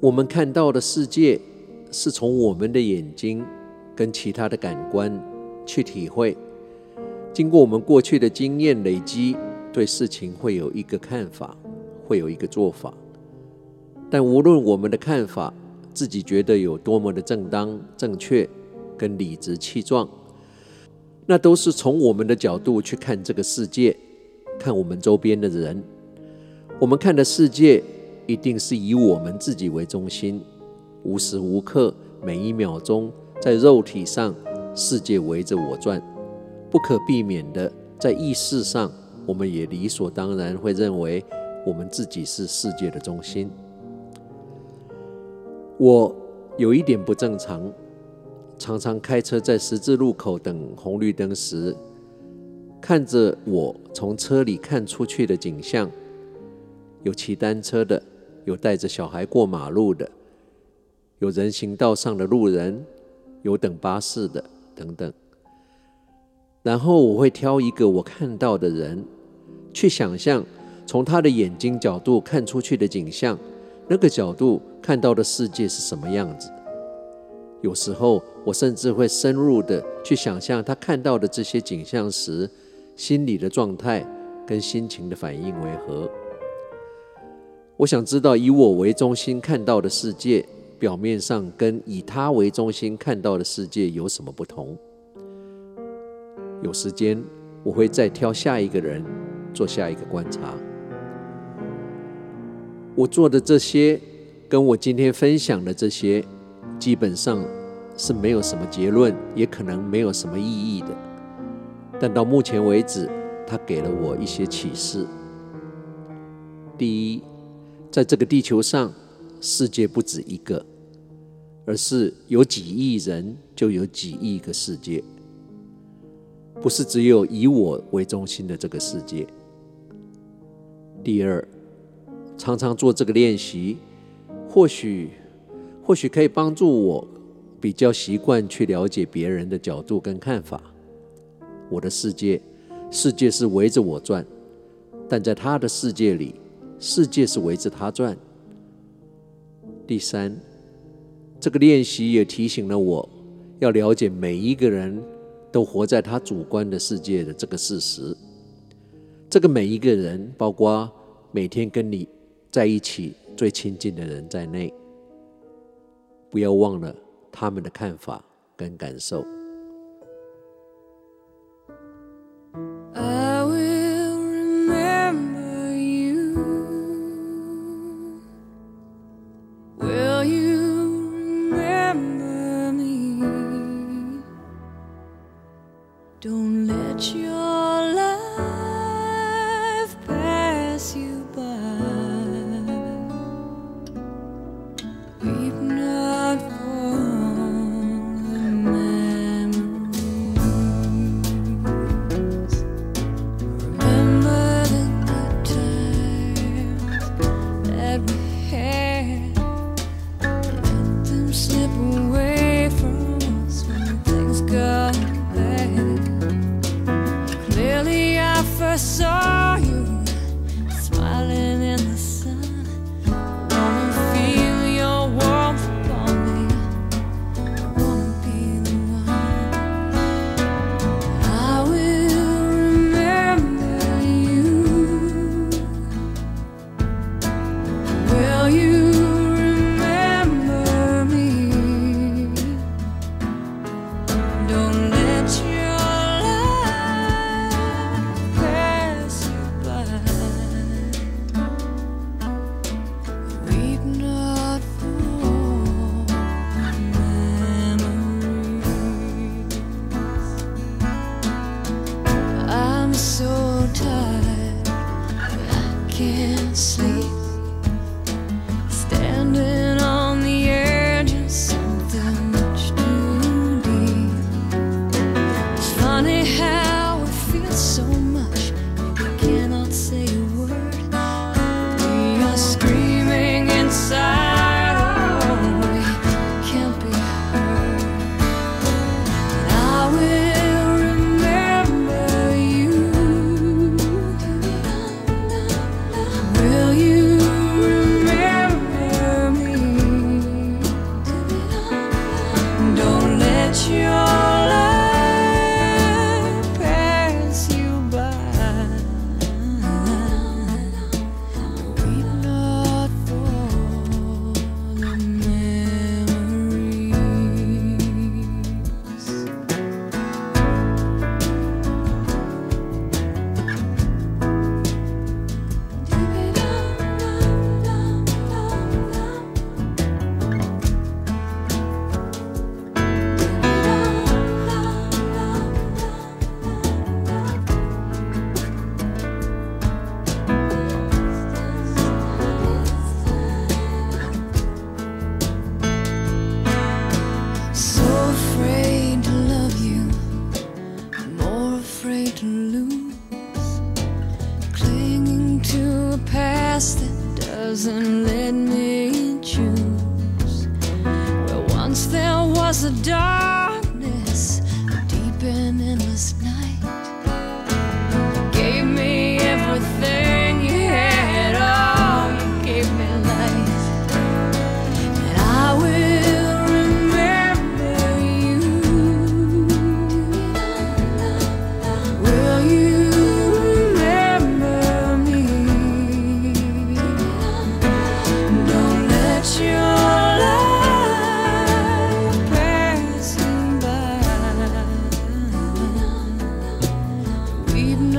我们看到的世界是从我们的眼睛跟其他的感官去体会，经过我们过去的经验累积，对事情会有一个看法，会有一个做法。但无论我们的看法自己觉得有多么的正当、正确跟理直气壮，那都是从我们的角度去看这个世界，看我们周边的人。我们看的世界一定是以我们自己为中心，无时无刻、每一秒钟，在肉体上，世界围着我转，不可避免的，在意识上。我们也理所当然会认为我们自己是世界的中心。我有一点不正常，常常开车在十字路口等红绿灯时，看着我从车里看出去的景象，有骑单车的，有带着小孩过马路的，有人行道上的路人，有等巴士的，等等。然后我会挑一个我看到的人。去想象从他的眼睛角度看出去的景象，那个角度看到的世界是什么样子？有时候我甚至会深入的去想象他看到的这些景象时，心理的状态跟心情的反应为何？我想知道以我为中心看到的世界，表面上跟以他为中心看到的世界有什么不同？有时间我会再挑下一个人。做下一个观察。我做的这些，跟我今天分享的这些，基本上是没有什么结论，也可能没有什么意义的。但到目前为止，他给了我一些启示。第一，在这个地球上，世界不止一个，而是有几亿人就有几亿个世界，不是只有以我为中心的这个世界。第二，常常做这个练习，或许或许可以帮助我比较习惯去了解别人的角度跟看法。我的世界，世界是围着我转，但在他的世界里，世界是围着他转。第三，这个练习也提醒了我要了解每一个人都活在他主观的世界的这个事实。这个每一个人，包括每天跟你在一起最亲近的人在内，不要忘了他们的看法跟感受。can't sleep. past that doesn't let me choose. Well, once there was a dark. feeding